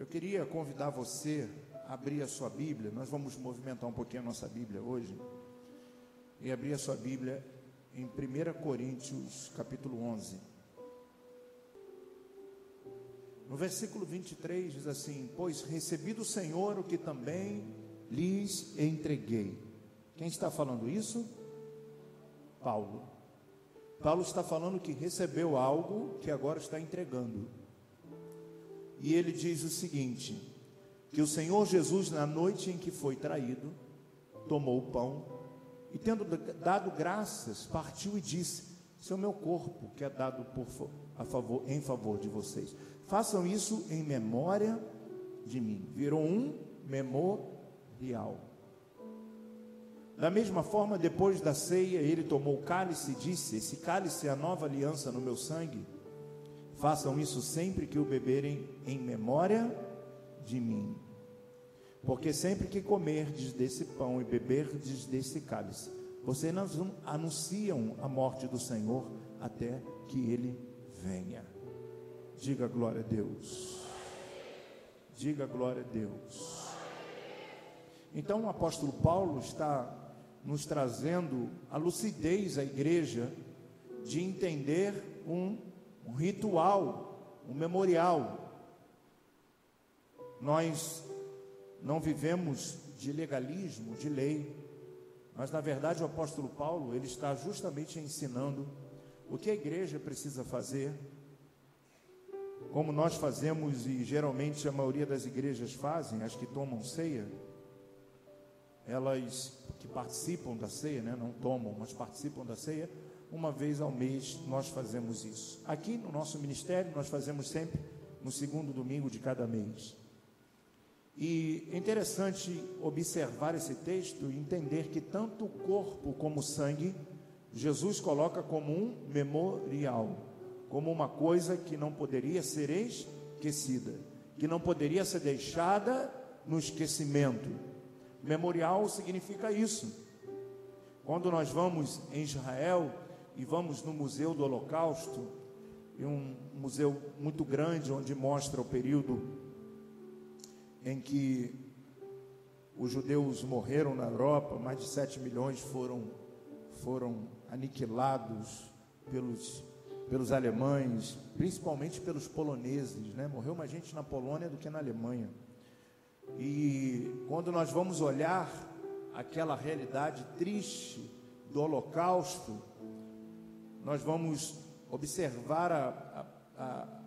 Eu queria convidar você a abrir a sua Bíblia. Nós vamos movimentar um pouquinho a nossa Bíblia hoje. E abrir a sua Bíblia em 1 Coríntios, capítulo 11. No versículo 23 diz assim: Pois recebi do Senhor o que também lhes entreguei. Quem está falando isso? Paulo. Paulo está falando que recebeu algo que agora está entregando. E ele diz o seguinte: que o Senhor Jesus, na noite em que foi traído, tomou o pão e, tendo dado graças, partiu e disse: o meu corpo que é dado por, a favor, em favor de vocês. Façam isso em memória de mim. Virou um memorial. Da mesma forma, depois da ceia, ele tomou o cálice e disse: Esse cálice é a nova aliança no meu sangue. Façam isso sempre que o beberem em memória de mim. Porque sempre que comerdes desse pão e beberdes desse cálice, vocês anunciam a morte do Senhor até que ele venha. Diga glória a Deus. Diga glória a Deus. Então o apóstolo Paulo está nos trazendo a lucidez à igreja de entender um, um ritual, um memorial. Nós não vivemos de legalismo, de lei, mas na verdade o apóstolo Paulo, ele está justamente ensinando o que a igreja precisa fazer, como nós fazemos e geralmente a maioria das igrejas fazem, as que tomam ceia, elas que participam da ceia, né, não tomam, mas participam da ceia, uma vez ao mês nós fazemos isso. Aqui no nosso ministério nós fazemos sempre no segundo domingo de cada mês. E é interessante observar esse texto e entender que tanto o corpo como o sangue, Jesus coloca como um memorial, como uma coisa que não poderia ser esquecida, que não poderia ser deixada no esquecimento. Memorial significa isso. Quando nós vamos em Israel e vamos no Museu do Holocausto, um museu muito grande onde mostra o período em que os judeus morreram na Europa, mais de 7 milhões foram, foram aniquilados pelos, pelos alemães, principalmente pelos poloneses, né? Morreu mais gente na Polônia do que na Alemanha. E quando nós vamos olhar aquela realidade triste do Holocausto, nós vamos observar a, a, a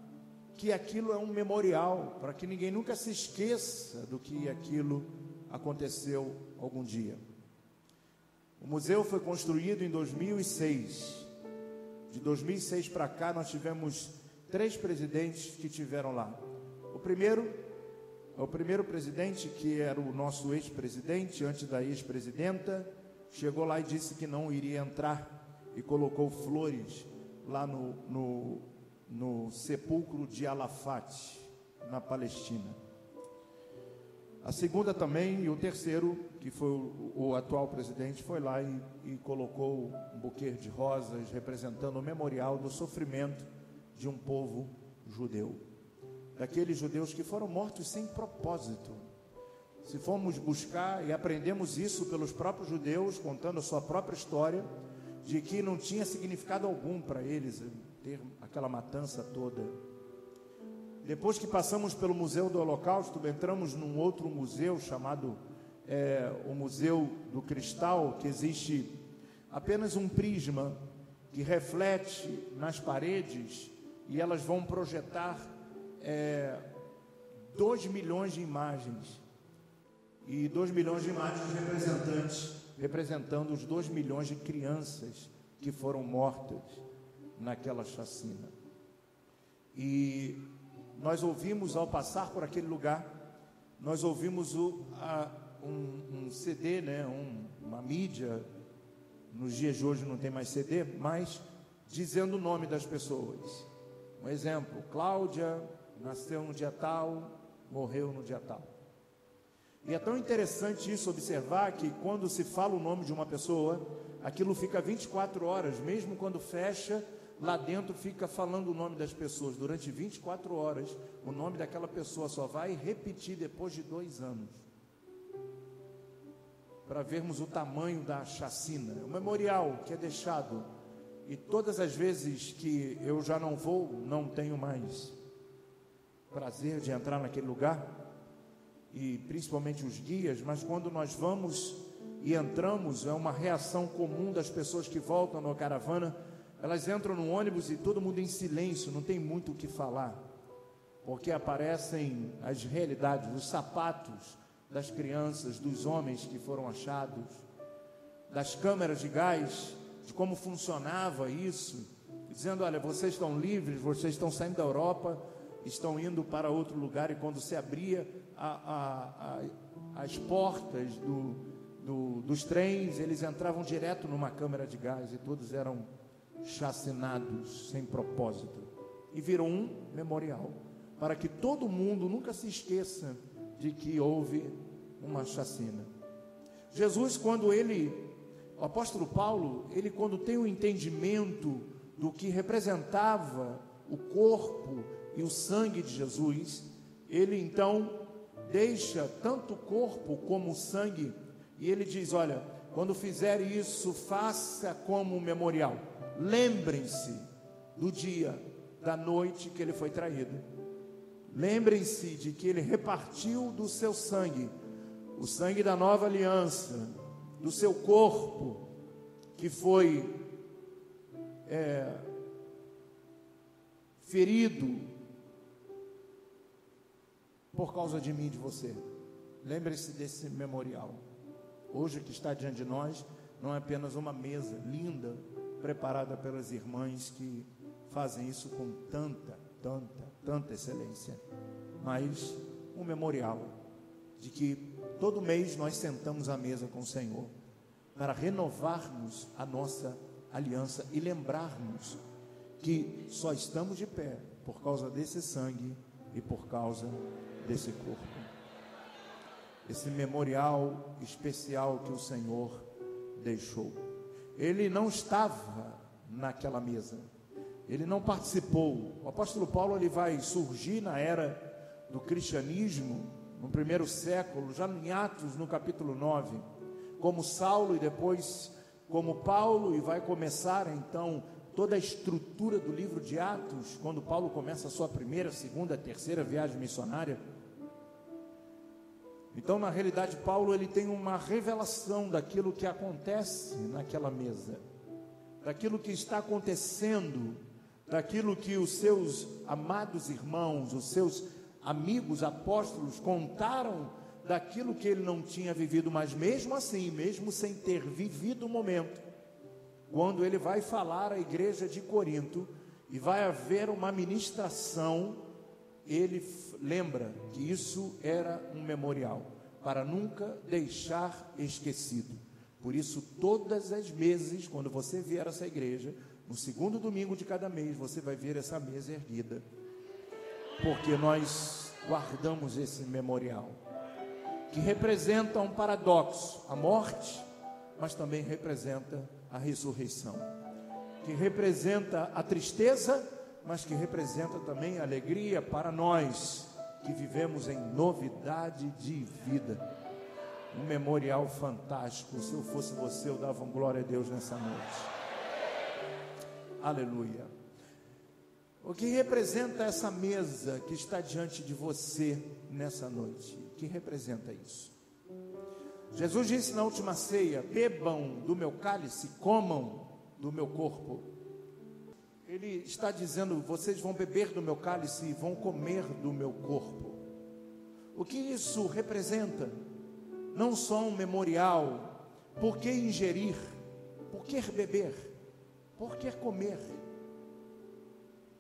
que aquilo é um memorial, para que ninguém nunca se esqueça do que aquilo aconteceu algum dia. O museu foi construído em 2006. De 2006 para cá, nós tivemos três presidentes que tiveram lá. O primeiro, o primeiro presidente, que era o nosso ex-presidente, antes da ex-presidenta, chegou lá e disse que não iria entrar e colocou flores lá no, no no sepulcro de Alafate, na Palestina. A segunda também, e o terceiro, que foi o, o atual presidente, foi lá e, e colocou um buquê de rosas representando o memorial do sofrimento de um povo judeu. Daqueles judeus que foram mortos sem propósito. Se formos buscar e aprendemos isso pelos próprios judeus, contando a sua própria história, de que não tinha significado algum para eles ter aquela matança toda. Depois que passamos pelo Museu do Holocausto, entramos num outro museu chamado é, o Museu do Cristal, que existe apenas um prisma que reflete nas paredes e elas vão projetar é, 2 milhões de imagens. E 2 milhões de imagens representantes, representando os 2 milhões de crianças que foram mortas naquela chacina. E nós ouvimos ao passar por aquele lugar, nós ouvimos o, a, um, um, CD, né, um, uma mídia, nos dias de hoje não tem mais CD, mas dizendo o nome das pessoas. Um exemplo, Cláudia nasceu no dia tal, morreu no dia tal. E é tão interessante isso observar que quando se fala o nome de uma pessoa, aquilo fica 24 horas, mesmo quando fecha lá dentro fica falando o nome das pessoas durante 24 horas. O nome daquela pessoa só vai repetir depois de dois anos. Para vermos o tamanho da chacina. O memorial que é deixado. E todas as vezes que eu já não vou, não tenho mais prazer de entrar naquele lugar. E principalmente os guias, mas quando nós vamos e entramos, é uma reação comum das pessoas que voltam na caravana. Elas entram no ônibus e todo mundo em silêncio, não tem muito o que falar, porque aparecem as realidades, os sapatos das crianças, dos homens que foram achados, das câmeras de gás, de como funcionava isso, dizendo: olha, vocês estão livres, vocês estão saindo da Europa, estão indo para outro lugar, e quando se abria a, a, a, as portas do, do, dos trens, eles entravam direto numa câmera de gás e todos eram chacinados sem propósito. E virou um memorial para que todo mundo nunca se esqueça de que houve uma chacina. Jesus, quando ele, o apóstolo Paulo, ele quando tem o entendimento do que representava o corpo e o sangue de Jesus, ele então deixa tanto o corpo como o sangue e ele diz: Olha, quando fizer isso, faça como um memorial. Lembrem-se do dia, da noite que ele foi traído. Lembrem-se de que ele repartiu do seu sangue, o sangue da nova aliança, do seu corpo, que foi é, ferido por causa de mim e de você. Lembre-se desse memorial. Hoje que está diante de nós não é apenas uma mesa linda, preparada pelas irmãs que fazem isso com tanta, tanta, tanta excelência. Mas um memorial de que todo mês nós sentamos à mesa com o Senhor para renovarmos a nossa aliança e lembrarmos que só estamos de pé por causa desse sangue e por causa desse corpo. Esse memorial especial que o Senhor deixou. Ele não estava naquela mesa. Ele não participou. O apóstolo Paulo ele vai surgir na era do cristianismo, no primeiro século, já em Atos, no capítulo 9, como Saulo e depois como Paulo, e vai começar então toda a estrutura do livro de Atos, quando Paulo começa a sua primeira, segunda, terceira viagem missionária. Então, na realidade, Paulo ele tem uma revelação daquilo que acontece naquela mesa, daquilo que está acontecendo, daquilo que os seus amados irmãos, os seus amigos apóstolos contaram daquilo que ele não tinha vivido, mas mesmo assim, mesmo sem ter vivido o momento, quando ele vai falar à igreja de Corinto e vai haver uma ministração ele lembra que isso era um memorial, para nunca deixar esquecido. Por isso, todas as meses, quando você vier a essa igreja, no segundo domingo de cada mês, você vai ver essa mesa erguida, porque nós guardamos esse memorial, que representa um paradoxo, a morte, mas também representa a ressurreição, que representa a tristeza, mas que representa também alegria para nós que vivemos em novidade de vida. Um memorial fantástico. Se eu fosse você, eu dava um glória a Deus nessa noite. Aleluia. O que representa essa mesa que está diante de você nessa noite? O que representa isso? Jesus disse na última ceia: bebam do meu cálice, comam do meu corpo. Ele está dizendo: vocês vão beber do meu cálice e vão comer do meu corpo. O que isso representa? Não só um memorial. Por que ingerir? Por que beber? Por que comer?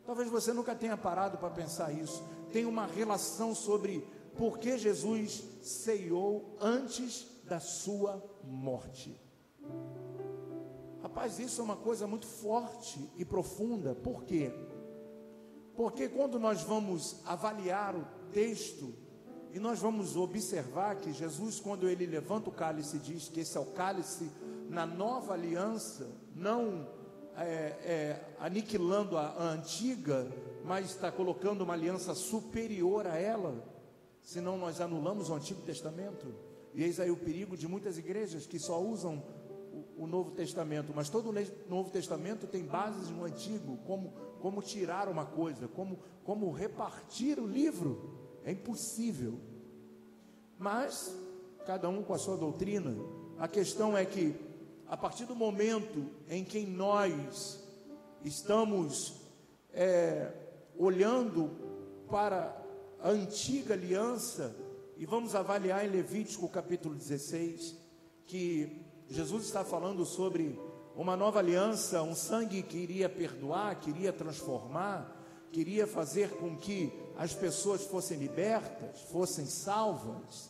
Talvez você nunca tenha parado para pensar isso. Tem uma relação sobre por que Jesus ceiou antes da sua morte. Rapaz, isso é uma coisa muito forte e profunda. Por quê? Porque quando nós vamos avaliar o texto e nós vamos observar que Jesus, quando ele levanta o cálice, diz que esse é o cálice na nova aliança, não é, é, aniquilando a, a antiga, mas está colocando uma aliança superior a ela, senão nós anulamos o Antigo Testamento. E eis aí o perigo de muitas igrejas que só usam o, o Novo Testamento, mas todo o Novo Testamento tem bases no Antigo, como, como tirar uma coisa, como, como repartir o livro. É impossível. Mas, cada um com a sua doutrina, a questão é que, a partir do momento em que nós estamos é, olhando para a antiga aliança, e vamos avaliar em Levítico capítulo 16, que Jesus está falando sobre uma nova aliança, um sangue que iria perdoar, que iria transformar, queria fazer com que as pessoas fossem libertas, fossem salvas,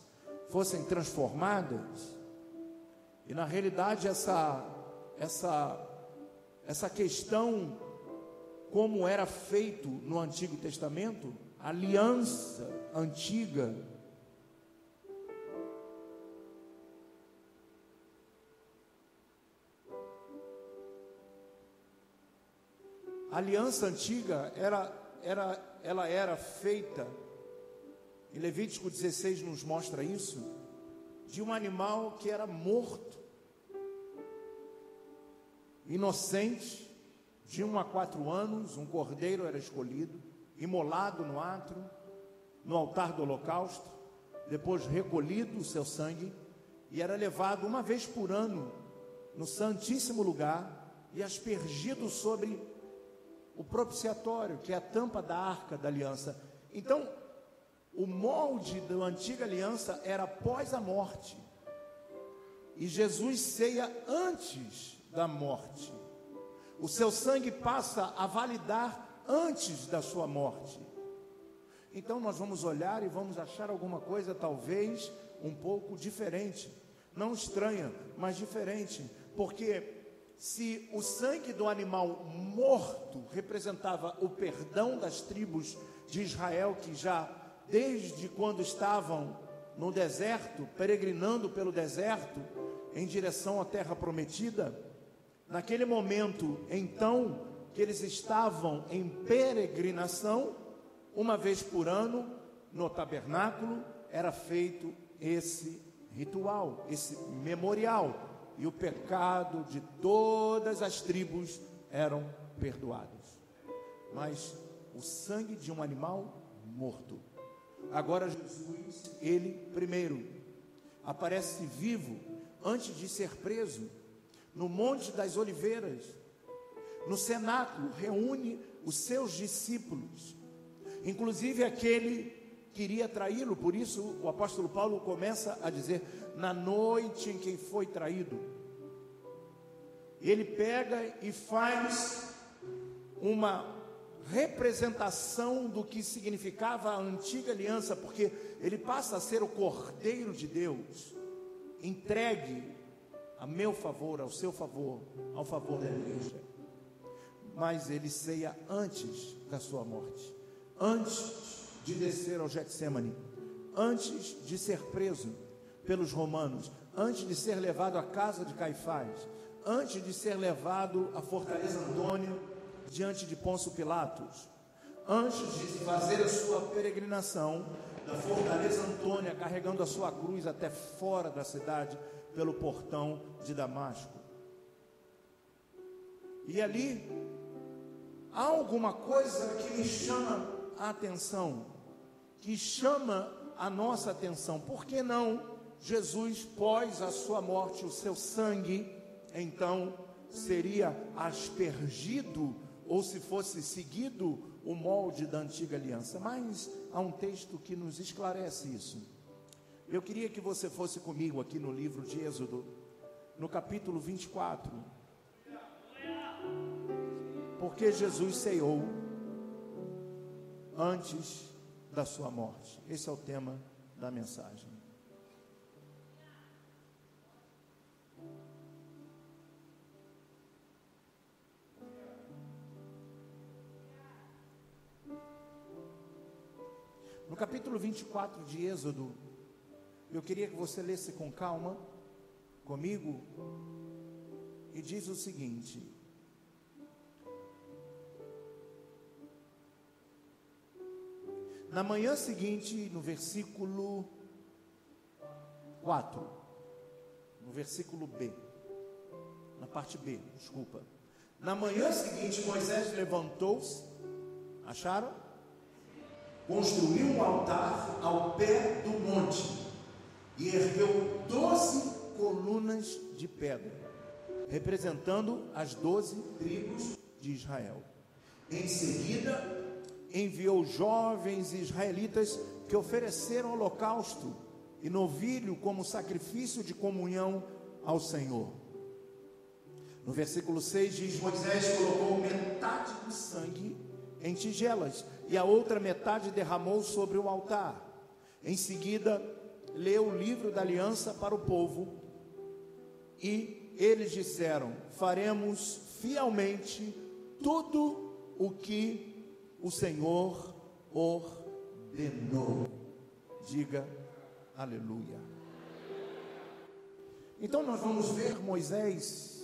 fossem transformadas. E na realidade essa essa essa questão como era feito no Antigo Testamento, a aliança antiga A aliança antiga era, era, ela era feita, e Levítico 16 nos mostra isso, de um animal que era morto, inocente, de um a quatro anos, um cordeiro era escolhido, imolado no atro, no altar do holocausto, depois recolhido o seu sangue, e era levado uma vez por ano no Santíssimo Lugar e aspergido sobre o propiciatório, que é a tampa da arca da aliança. Então, o molde da antiga aliança era após a morte. E Jesus ceia antes da morte. O seu sangue passa a validar antes da sua morte. Então nós vamos olhar e vamos achar alguma coisa talvez um pouco diferente. Não estranha, mas diferente, porque se o sangue do animal morto representava o perdão das tribos de Israel, que já desde quando estavam no deserto, peregrinando pelo deserto em direção à terra prometida, naquele momento, então, que eles estavam em peregrinação, uma vez por ano, no tabernáculo, era feito esse ritual, esse memorial e o pecado de todas as tribos eram perdoados. Mas o sangue de um animal morto. Agora Jesus, ele primeiro aparece vivo antes de ser preso no Monte das Oliveiras. No cenáculo reúne os seus discípulos, inclusive aquele que iria traí-lo, por isso o apóstolo Paulo começa a dizer: na noite em que foi traído. Ele pega e faz uma representação do que significava a antiga aliança, porque ele passa a ser o Cordeiro de Deus, entregue a meu favor, ao seu favor, ao favor da igreja. Mas ele ceia antes da sua morte, antes de descer ao Getsemane, antes de ser preso, pelos romanos, antes de ser levado à casa de Caifás, antes de ser levado à fortaleza Antônia, diante de Pôncio Pilatos, antes de fazer a sua peregrinação da fortaleza Antônia, carregando a sua cruz até fora da cidade, pelo portão de Damasco. E ali há alguma coisa que me chama a atenção, que chama a nossa atenção. Por que não Jesus, pós a sua morte, o seu sangue, então seria aspergido, ou se fosse seguido o molde da antiga aliança. Mas há um texto que nos esclarece isso. Eu queria que você fosse comigo aqui no livro de Êxodo, no capítulo 24. Porque Jesus ceiou antes da sua morte. Esse é o tema da mensagem. No capítulo 24 de Êxodo, eu queria que você lesse com calma comigo e diz o seguinte: Na manhã seguinte, no versículo 4, no versículo B, na parte B, desculpa. Na manhã seguinte, Moisés levantou-se, acharam? Construiu um altar ao pé do monte e ergueu doze colunas de pedra, representando as doze tribos de Israel. Em seguida, enviou jovens israelitas que ofereceram holocausto e novilho como sacrifício de comunhão ao Senhor. No versículo 6 diz: Moisés colocou metade do sangue em tigelas e a outra metade derramou sobre o altar. Em seguida, leu o livro da aliança para o povo e eles disseram: Faremos fielmente tudo o que o Senhor ordenou. Diga aleluia. Então nós vamos ver Moisés,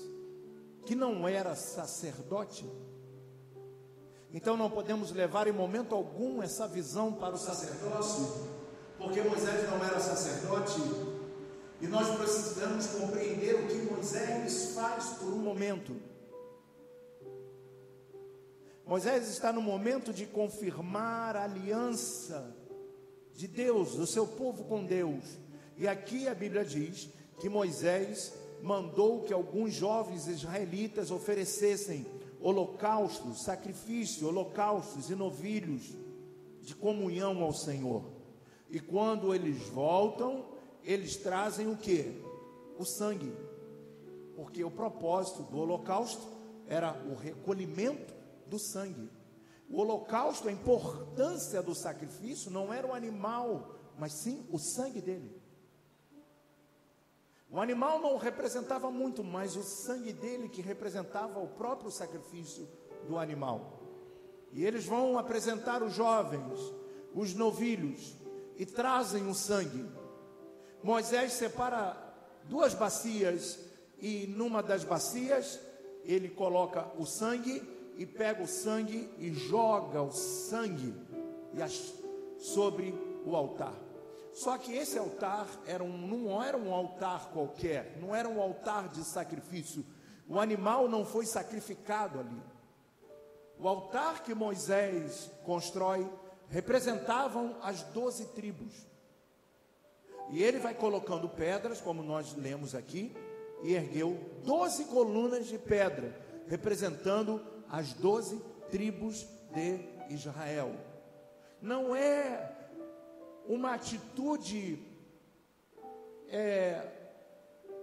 que não era sacerdote. Então não podemos levar em momento algum essa visão para o sacerdócio, porque Moisés não era sacerdote. E nós precisamos compreender o que Moisés faz por um momento. Moisés está no momento de confirmar a aliança de Deus, do seu povo com Deus. E aqui a Bíblia diz que Moisés mandou que alguns jovens israelitas oferecessem holocaustos, sacrifício, holocaustos e novilhos de comunhão ao Senhor. E quando eles voltam, eles trazem o que? O sangue. Porque o propósito do holocausto era o recolhimento do sangue. O holocausto, a importância do sacrifício não era o animal, mas sim o sangue dele. O animal não representava muito, mas o sangue dele que representava o próprio sacrifício do animal. E eles vão apresentar os jovens, os novilhos, e trazem o sangue. Moisés separa duas bacias, e numa das bacias ele coloca o sangue e pega o sangue e joga o sangue sobre o altar. Só que esse altar era um, não era um altar qualquer, não era um altar de sacrifício. O animal não foi sacrificado ali. O altar que Moisés constrói representavam as doze tribos. E ele vai colocando pedras, como nós lemos aqui, e ergueu doze colunas de pedra, representando as doze tribos de Israel. Não é uma atitude é,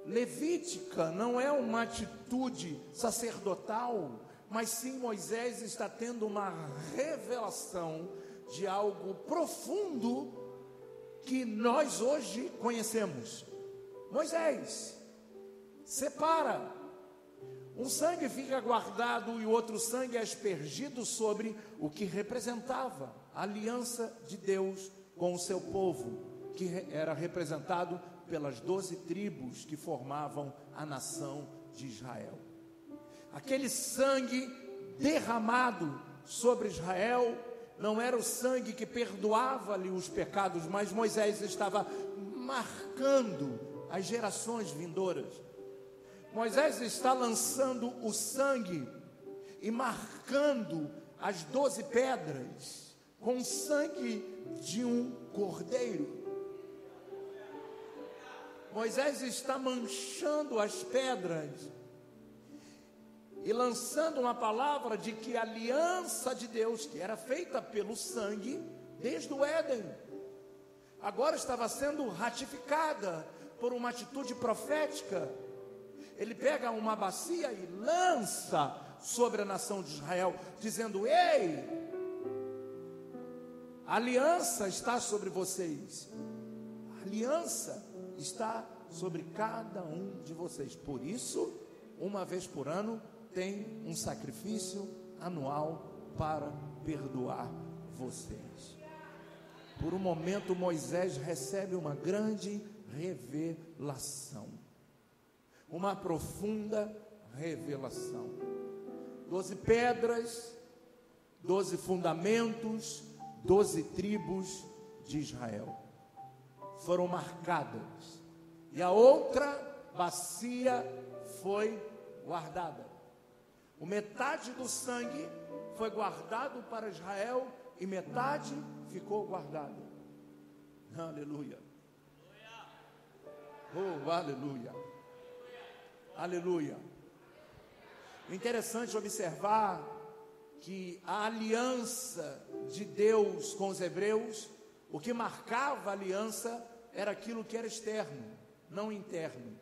levítica, não é uma atitude sacerdotal, mas sim Moisés está tendo uma revelação de algo profundo que nós hoje conhecemos. Moisés separa um sangue fica guardado e o outro sangue é aspergido sobre o que representava a aliança de Deus com o seu povo, que era representado pelas doze tribos que formavam a nação de Israel. Aquele sangue derramado sobre Israel não era o sangue que perdoava-lhe os pecados, mas Moisés estava marcando as gerações vindouras. Moisés está lançando o sangue e marcando as doze pedras com o sangue de um cordeiro. Moisés está manchando as pedras e lançando uma palavra de que a aliança de Deus, que era feita pelo sangue desde o Éden, agora estava sendo ratificada por uma atitude profética ele pega uma bacia e lança sobre a nação de Israel, dizendo: Ei, a aliança está sobre vocês, a aliança está sobre cada um de vocês. Por isso, uma vez por ano, tem um sacrifício anual para perdoar vocês. Por um momento, Moisés recebe uma grande revelação uma profunda revelação. Doze pedras, doze fundamentos, doze tribos de Israel foram marcadas, e a outra bacia foi guardada. O metade do sangue foi guardado para Israel e metade ficou guardada. Aleluia. Oh, aleluia. Aleluia. Interessante é observar que a aliança de Deus com os hebreus, o que marcava a aliança era aquilo que era externo, não interno.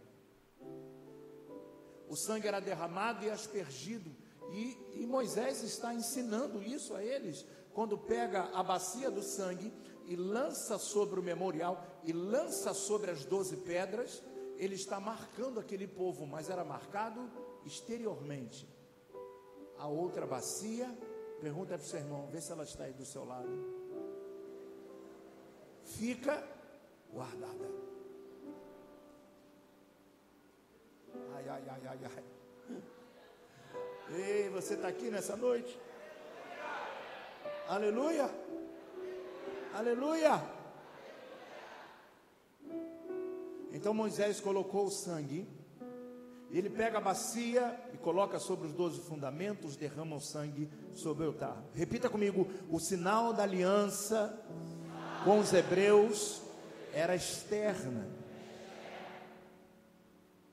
O sangue era derramado e aspergido, e, e Moisés está ensinando isso a eles, quando pega a bacia do sangue e lança sobre o memorial e lança sobre as doze pedras, ele está marcando aquele povo, mas era marcado exteriormente. A outra bacia, pergunta para o seu irmão, vê se ela está aí do seu lado. Fica guardada. Ai, ai, ai, ai, ai. Ei, você está aqui nessa noite? Aleluia. Aleluia. Então Moisés colocou o sangue, ele pega a bacia e coloca sobre os doze fundamentos, derrama o sangue sobre o altar. Repita comigo: o sinal da aliança com os hebreus era externa.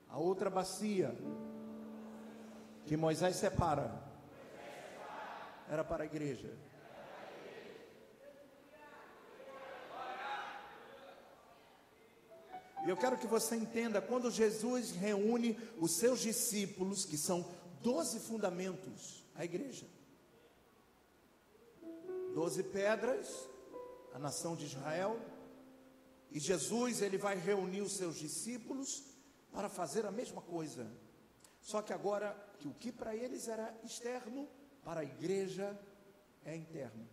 A outra bacia que Moisés separa era para a igreja. Eu quero que você entenda, quando Jesus reúne os seus discípulos, que são doze fundamentos, a igreja, doze pedras, a nação de Israel, e Jesus ele vai reunir os seus discípulos para fazer a mesma coisa. Só que agora, que o que para eles era externo, para a igreja é interno.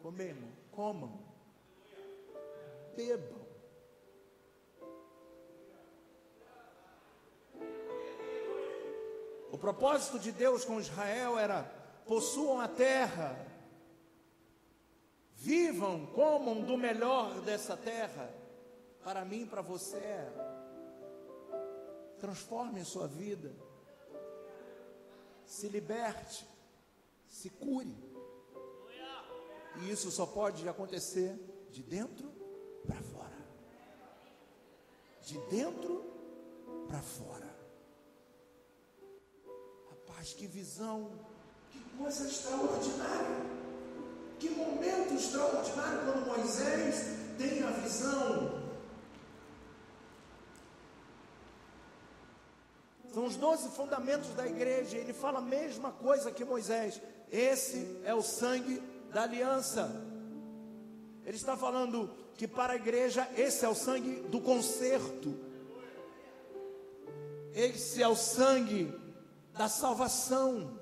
Comemos, comam, bebam O propósito de Deus com Israel era: possuam a terra, vivam, comam do melhor dessa terra, para mim, para você. Transforme sua vida, se liberte, se cure. E isso só pode acontecer de dentro para fora. De dentro para fora. Mas que visão, que coisa extraordinária. Que momento extraordinário quando Moisés tem a visão. São os doze fundamentos da igreja. Ele fala a mesma coisa que Moisés. Esse é o sangue da aliança. Ele está falando que para a igreja esse é o sangue do conserto. Esse é o sangue da salvação.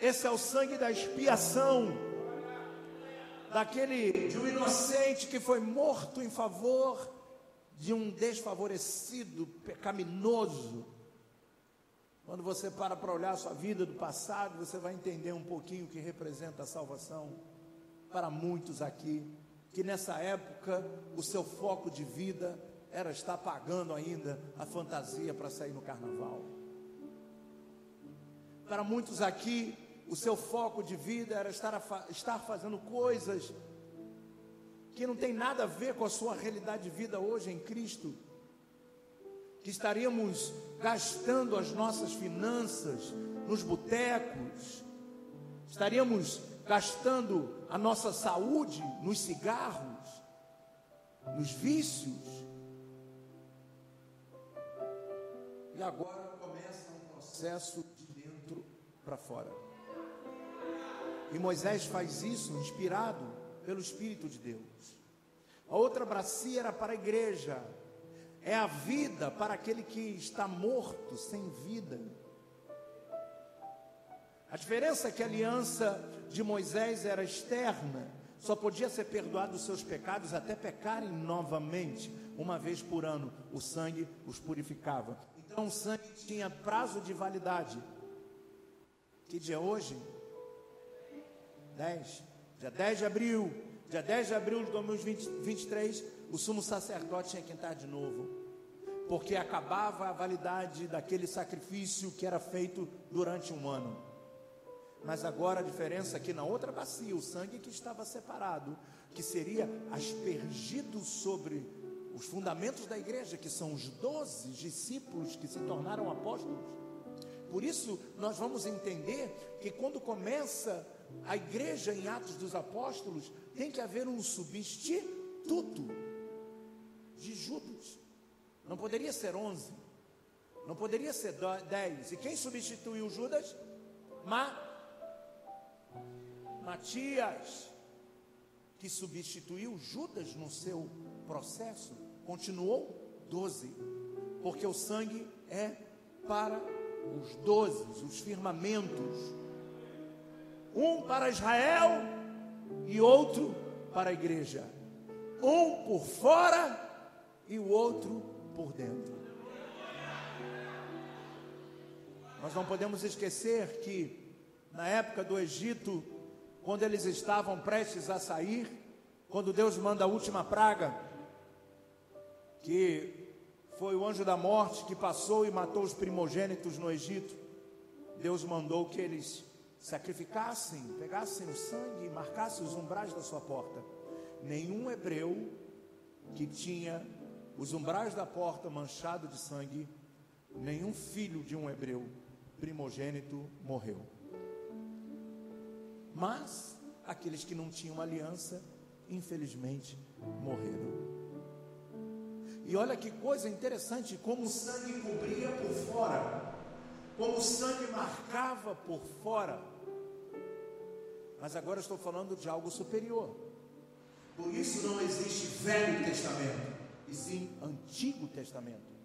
Esse é o sangue da expiação daquele de um inocente que foi morto em favor de um desfavorecido, pecaminoso. Quando você para para olhar sua vida do passado, você vai entender um pouquinho o que representa a salvação para muitos aqui, que nessa época o seu foco de vida era estar pagando ainda a fantasia para sair no carnaval. Para muitos aqui, o seu foco de vida era estar, estar fazendo coisas que não tem nada a ver com a sua realidade de vida hoje em Cristo. Que estaríamos gastando as nossas finanças nos botecos, estaríamos gastando a nossa saúde nos cigarros, nos vícios. E agora começa um processo para fora. E Moisés faz isso inspirado pelo Espírito de Deus. A outra bacia era para a igreja, é a vida para aquele que está morto, sem vida. A diferença é que a aliança de Moisés era externa, só podia ser perdoado os seus pecados até pecarem novamente, uma vez por ano. O sangue os purificava. Então o sangue tinha prazo de validade. Que dia é hoje? 10. Dia 10 de abril, dia 10 de abril de 2023, o sumo sacerdote tinha que entrar de novo. Porque acabava a validade daquele sacrifício que era feito durante um ano. Mas agora a diferença é que na outra bacia, o sangue que estava separado, que seria aspergido sobre os fundamentos da igreja, que são os doze discípulos que se tornaram apóstolos. Por isso, nós vamos entender que quando começa a igreja em Atos dos Apóstolos, tem que haver um substituto de Judas. Não poderia ser onze, não poderia ser dez. E quem substituiu Judas? Ma Matias, que substituiu Judas no seu processo, continuou doze, porque o sangue é para os doze, os firmamentos, um para Israel e outro para a igreja, um por fora e o outro por dentro. Nós não podemos esquecer que na época do Egito, quando eles estavam prestes a sair, quando Deus manda a última praga, que foi o anjo da morte que passou e matou os primogênitos no Egito, Deus mandou que eles sacrificassem, pegassem o sangue e marcassem os umbrais da sua porta. Nenhum hebreu que tinha os umbrais da porta manchado de sangue, nenhum filho de um hebreu primogênito morreu. Mas aqueles que não tinham aliança, infelizmente, morreram. E olha que coisa interessante, como o sangue cobria por fora, como o sangue marcava por fora. Mas agora estou falando de algo superior. Por isso não existe Velho Testamento, e sim Antigo Testamento.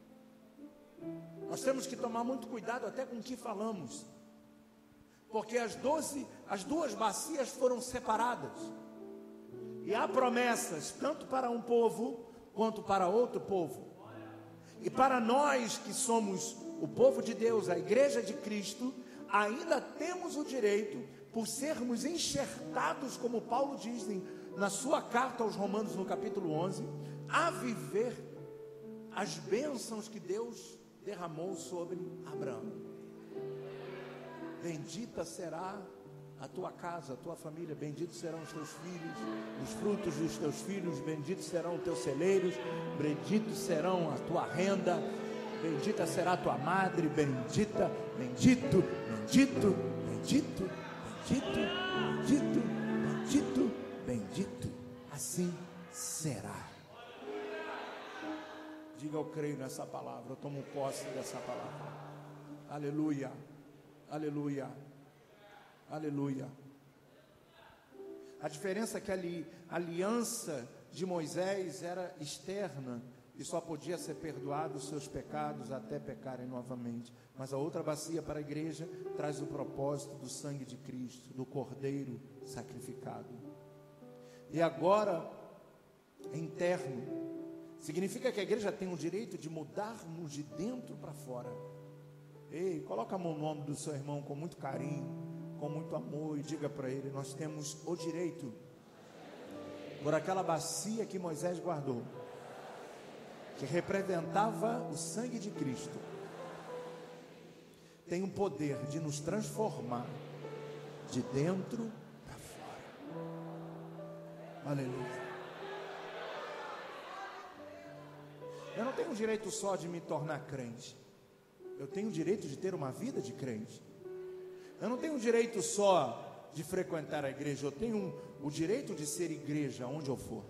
Nós temos que tomar muito cuidado até com o que falamos porque as doze, as duas bacias foram separadas. E há promessas tanto para um povo quanto para outro povo. E para nós que somos o povo de Deus, a igreja de Cristo, ainda temos o direito, por sermos enxertados, como Paulo diz na sua carta aos Romanos, no capítulo 11, a viver as bênçãos que Deus derramou sobre Abraão. Bendita será a tua casa, a tua família, benditos serão os teus filhos, os frutos dos teus filhos, benditos serão os teus celeiros, benditos serão a tua renda, bendita será a tua madre, bendita, bendito, bendito, bendito, bendito, bendito, bendito, bendito, assim será. Diga eu creio nessa palavra, eu tomo posse dessa palavra. Aleluia. Aleluia. Aleluia. A diferença é que a aliança de Moisés era externa e só podia ser perdoado os seus pecados até pecarem novamente. Mas a outra bacia para a igreja traz o propósito do sangue de Cristo, do cordeiro sacrificado. E agora, é interno, significa que a igreja tem o direito de mudarmos de dentro para fora. Ei, coloca a mão no ombro do seu irmão com muito carinho, com muito amor e diga para ele: Nós temos o direito, por aquela bacia que Moisés guardou, que representava o sangue de Cristo, tem o poder de nos transformar de dentro para fora. Aleluia. Eu não tenho o direito só de me tornar crente. Eu tenho o direito de ter uma vida de crente. Eu não tenho o direito só de frequentar a igreja, eu tenho o direito de ser igreja onde eu for.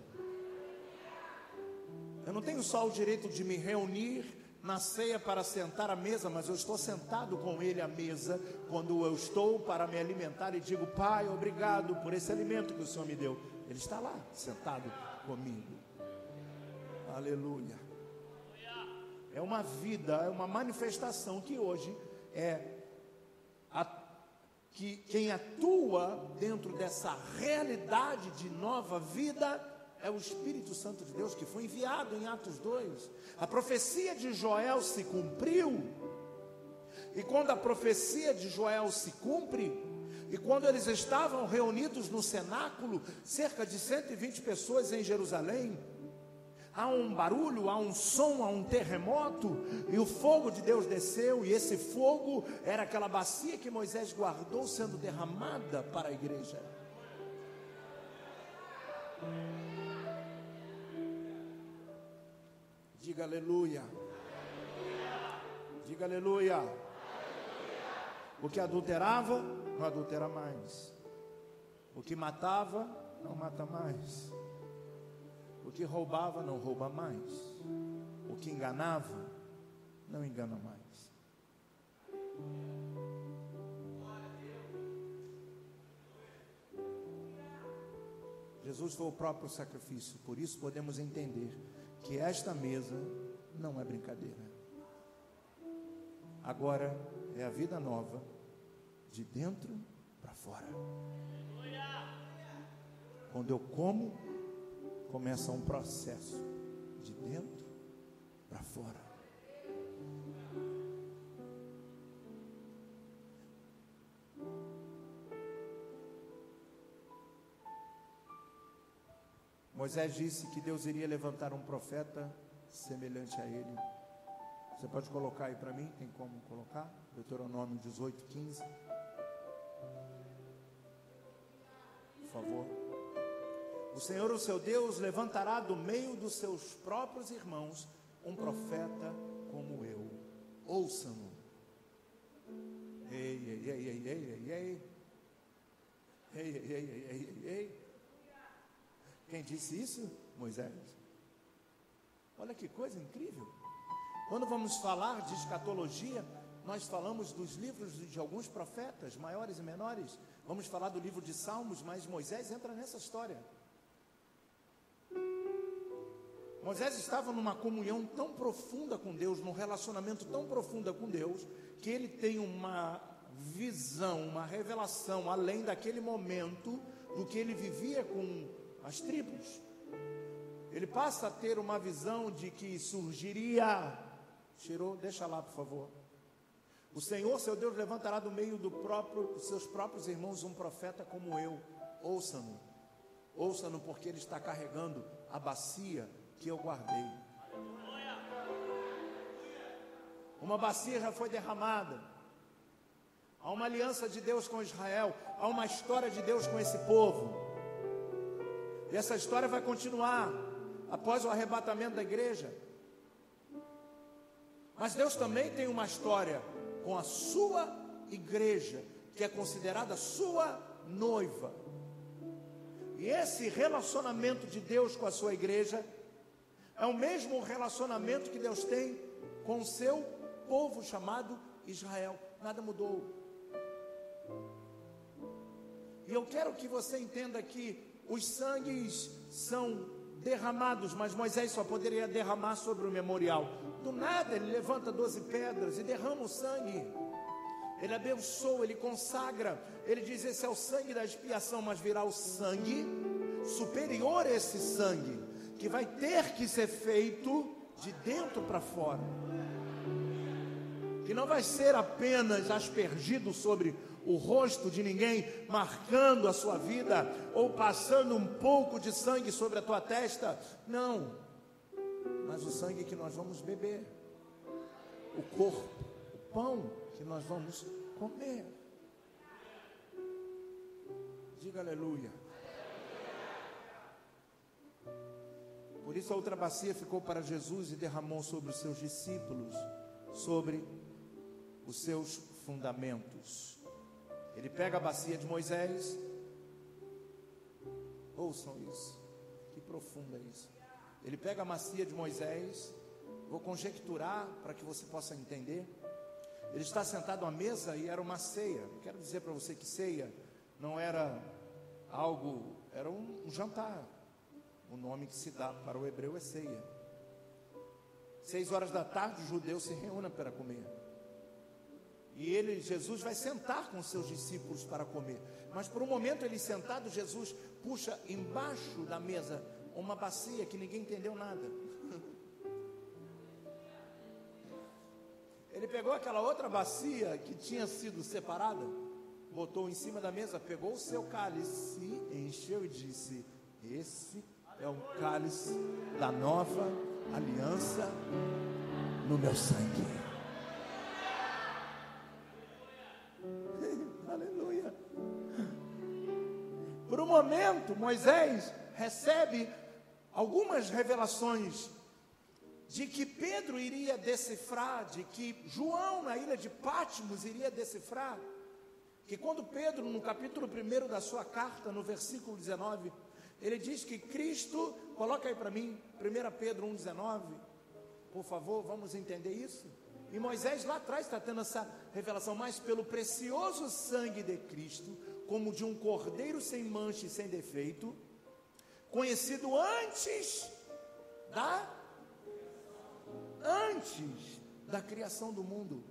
Eu não tenho só o direito de me reunir na ceia para sentar à mesa, mas eu estou sentado com ele à mesa quando eu estou para me alimentar e digo: Pai, obrigado por esse alimento que o Senhor me deu. Ele está lá, sentado comigo. Aleluia. É uma vida, é uma manifestação que hoje é que quem atua dentro dessa realidade de nova vida é o Espírito Santo de Deus que foi enviado em Atos 2. A profecia de Joel se cumpriu. E quando a profecia de Joel se cumpre, E quando eles estavam reunidos no cenáculo, cerca de 120 pessoas em Jerusalém, há um barulho, há um som, há um terremoto, e o fogo de Deus desceu, e esse fogo era aquela bacia que Moisés guardou sendo derramada para a igreja. Diga aleluia. Diga aleluia. O que adulterava, não adultera mais. O que matava, não mata mais. O que roubava, não rouba mais. O que enganava, não engana mais. Jesus foi o próprio sacrifício, por isso podemos entender que esta mesa não é brincadeira. Agora é a vida nova, de dentro para fora. Quando eu como, começa um processo de dentro para fora. Moisés disse que Deus iria levantar um profeta semelhante a ele. Você pode colocar aí para mim? Tem como colocar? Deuteronômio 18, 15. Por favor. Senhor, o seu Deus, levantará do meio dos seus próprios irmãos um profeta como eu. Ouçam-no. Ei, ei, ei, ei, ei, ei, ei. Ei, ei, ei, ei, ei, ei. Quem disse isso? Moisés. Olha que coisa incrível. Quando vamos falar de escatologia, nós falamos dos livros de alguns profetas, maiores e menores. Vamos falar do livro de Salmos, mas Moisés entra nessa história. Moisés estava numa comunhão tão profunda com Deus, num relacionamento tão profundo com Deus, que ele tem uma visão, uma revelação além daquele momento do que ele vivia com as tribos. Ele passa a ter uma visão de que surgiria. Tirou, deixa lá, por favor. O Senhor, seu Deus, levantará do meio do próprio, dos seus próprios irmãos um profeta como eu. Ouça-no. Ouça-no, porque ele está carregando a bacia que eu guardei. Uma bacia já foi derramada. Há uma aliança de Deus com Israel. Há uma história de Deus com esse povo. E essa história vai continuar após o arrebatamento da igreja. Mas Deus também tem uma história com a sua igreja, que é considerada sua noiva. E esse relacionamento de Deus com a sua igreja é o mesmo relacionamento que Deus tem com o seu povo chamado Israel. Nada mudou. E eu quero que você entenda que os sangues são derramados, mas Moisés só poderia derramar sobre o memorial. Do nada ele levanta doze pedras e derrama o sangue. Ele abençoa, ele consagra. Ele diz: Esse é o sangue da expiação, mas virá o sangue superior a esse sangue, que vai ter que ser feito de dentro para fora. Que não vai ser apenas aspergido sobre o rosto de ninguém, marcando a sua vida, ou passando um pouco de sangue sobre a tua testa. Não, mas o sangue que nós vamos beber, o corpo, o pão que nós vamos comer. Diga aleluia. Por isso a outra bacia ficou para Jesus e derramou sobre os seus discípulos, sobre os seus fundamentos. Ele pega a bacia de Moisés. Ouçam isso. Que profunda isso. Ele pega a bacia de Moisés. Vou conjecturar para que você possa entender. Ele está sentado à mesa e era uma ceia. Quero dizer para você que ceia não era algo, era um, um jantar. O nome que se dá para o hebreu é ceia. Seis horas da tarde, os judeus se reúnem para comer. E ele, Jesus, vai sentar com seus discípulos para comer. Mas por um momento ele sentado, Jesus puxa embaixo da mesa uma bacia que ninguém entendeu nada. Ele pegou aquela outra bacia que tinha sido separada botou em cima da mesa, pegou o seu cálice, encheu e disse: Esse é o cálice da nova aliança no meu sangue. Aleluia. Por um momento, Moisés recebe algumas revelações de que Pedro iria decifrar, de que João na ilha de Patmos iria decifrar, que quando Pedro, no capítulo 1 da sua carta, no versículo 19, ele diz que Cristo, coloca aí para mim, 1 Pedro 1,19, por favor, vamos entender isso? E Moisés lá atrás está tendo essa revelação, mas pelo precioso sangue de Cristo, como de um cordeiro sem mancha e sem defeito, conhecido antes da antes da criação do mundo.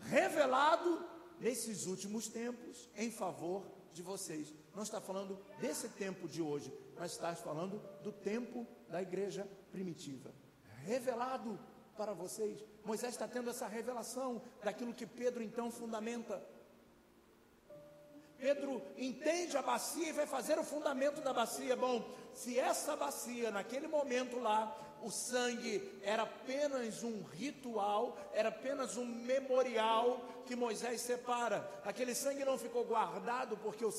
Revelado nesses últimos tempos em favor de vocês. Não está falando desse tempo de hoje, mas está falando do tempo da igreja primitiva. Revelado para vocês. Moisés está tendo essa revelação daquilo que Pedro então fundamenta. Pedro entende a bacia e vai fazer o fundamento da bacia. Bom, se essa bacia, naquele momento lá, o sangue era apenas um ritual, era apenas um memorial que Moisés separa. Aquele sangue não ficou guardado porque o